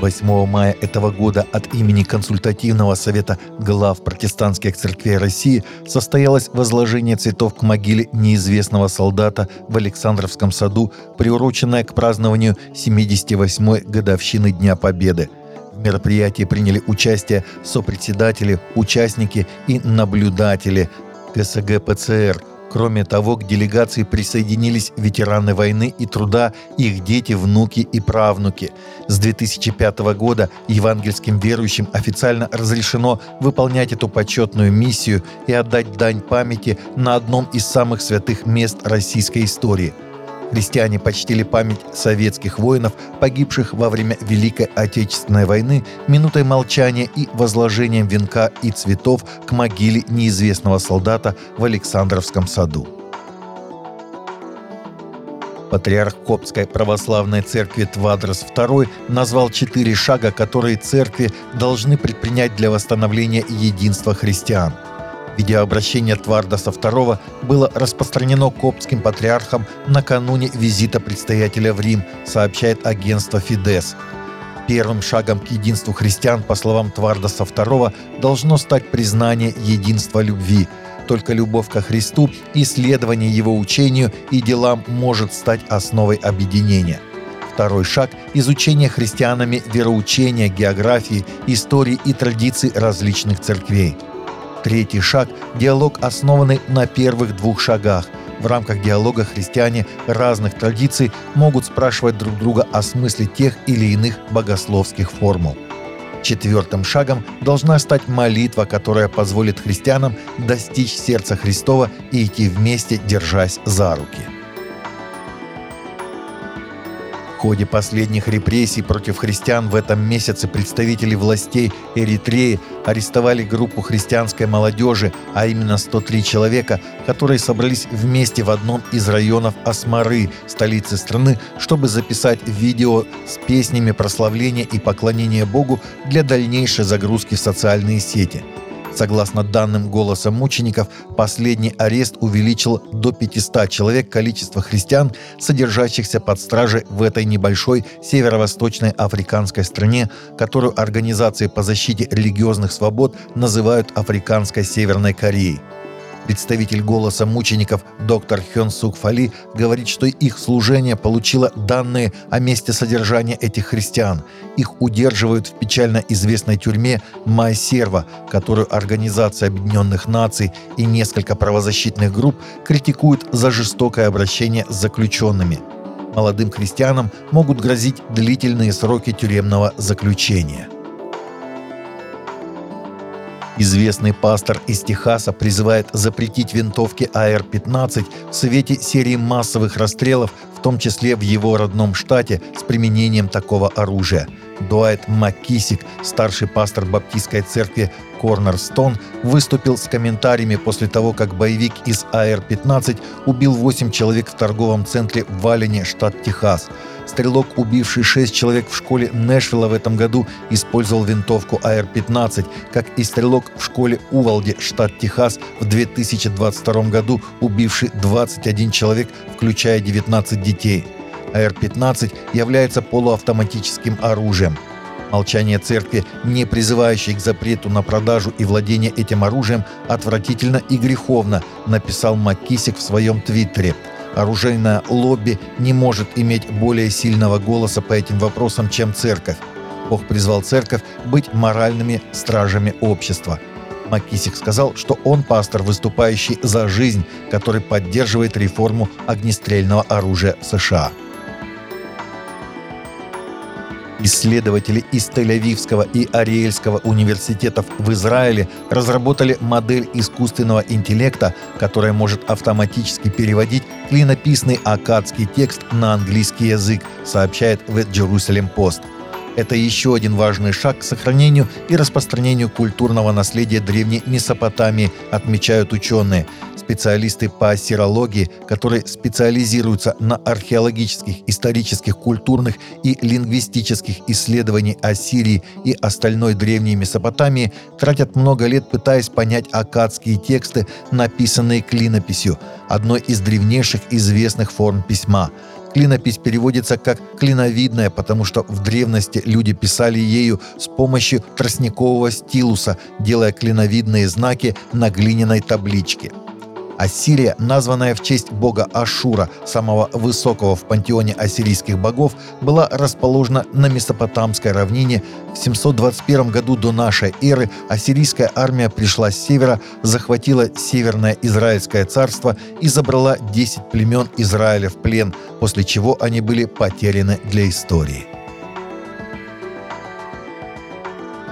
8 мая этого года от имени Консультативного совета глав протестантских церквей России состоялось возложение цветов к могиле неизвестного солдата в Александровском саду, приуроченное к празднованию 78-й годовщины Дня Победы. В мероприятии приняли участие сопредседатели, участники и наблюдатели КСГ ПЦР – Кроме того, к делегации присоединились ветераны войны и труда, их дети, внуки и правнуки. С 2005 года евангельским верующим официально разрешено выполнять эту почетную миссию и отдать дань памяти на одном из самых святых мест российской истории – Христиане почтили память советских воинов, погибших во время Великой Отечественной войны, минутой молчания и возложением венка и цветов к могиле неизвестного солдата в Александровском саду. Патриарх Коптской православной церкви Твадрос II назвал четыре шага, которые церкви должны предпринять для восстановления единства христиан – Видеообращение Твардоса II было распространено коптским патриархом накануне визита предстоятеля в Рим, сообщает агентство «Фидес». Первым шагом к единству христиан, по словам Твардоса II, должно стать признание единства любви. Только любовь ко Христу и следование Его учению и делам может стать основой объединения. Второй шаг – изучение христианами вероучения, географии, истории и традиций различных церквей – Третий шаг – диалог, основанный на первых двух шагах. В рамках диалога христиане разных традиций могут спрашивать друг друга о смысле тех или иных богословских формул. Четвертым шагом должна стать молитва, которая позволит христианам достичь сердца Христова и идти вместе, держась за руки. Ходе последних репрессий против христиан в этом месяце представители властей Эритреи арестовали группу христианской молодежи, а именно 103 человека, которые собрались вместе в одном из районов Асмары, столицы страны, чтобы записать видео с песнями прославления и поклонения Богу для дальнейшей загрузки в социальные сети – Согласно данным «Голоса мучеников», последний арест увеличил до 500 человек количество христиан, содержащихся под стражей в этой небольшой северо-восточной африканской стране, которую организации по защите религиозных свобод называют Африканской Северной Кореей. Представитель «Голоса мучеников» доктор Хён Сук Фали говорит, что их служение получило данные о месте содержания этих христиан. Их удерживают в печально известной тюрьме Майсерва, которую Организация Объединенных Наций и несколько правозащитных групп критикуют за жестокое обращение с заключенными. Молодым христианам могут грозить длительные сроки тюремного заключения – Известный пастор из Техаса призывает запретить винтовки АР-15 в свете серии массовых расстрелов, в том числе в его родном штате, с применением такого оружия. Дуайт Маккисик, старший пастор баптистской церкви Корнерстон, выступил с комментариями после того, как боевик из АР-15 убил 8 человек в торговом центре в Валине, штат Техас – Стрелок, убивший шесть человек в школе Нэшвилла в этом году, использовал винтовку АР-15, как и стрелок в школе Увалди, штат Техас, в 2022 году, убивший 21 человек, включая 19 детей. АР-15 является полуавтоматическим оружием. Молчание церкви, не призывающей к запрету на продажу и владение этим оружием, отвратительно и греховно, написал Маккисик в своем твиттере – Оружейное лобби не может иметь более сильного голоса по этим вопросам, чем церковь. Бог призвал церковь быть моральными стражами общества. Маккисик сказал, что он пастор, выступающий за жизнь, который поддерживает реформу огнестрельного оружия США. Исследователи из Тель-Авивского и Ариэльского университетов в Израиле разработали модель искусственного интеллекта, которая может автоматически переводить клинописный акадский текст на английский язык, сообщает The Jerusalem Post. Это еще один важный шаг к сохранению и распространению культурного наследия древней Месопотамии, отмечают ученые специалисты по ассирологии, которые специализируются на археологических, исторических, культурных и лингвистических исследованиях Ассирии и остальной древней Месопотамии, тратят много лет, пытаясь понять аккадские тексты, написанные клинописью, одной из древнейших известных форм письма – Клинопись переводится как «клиновидная», потому что в древности люди писали ею с помощью тростникового стилуса, делая клиновидные знаки на глиняной табличке – Ассирия, названная в честь бога Ашура, самого высокого в пантеоне ассирийских богов, была расположена на Месопотамской равнине. В 721 году до нашей эры ассирийская армия пришла с севера, захватила Северное Израильское царство и забрала 10 племен Израиля в плен, после чего они были потеряны для истории.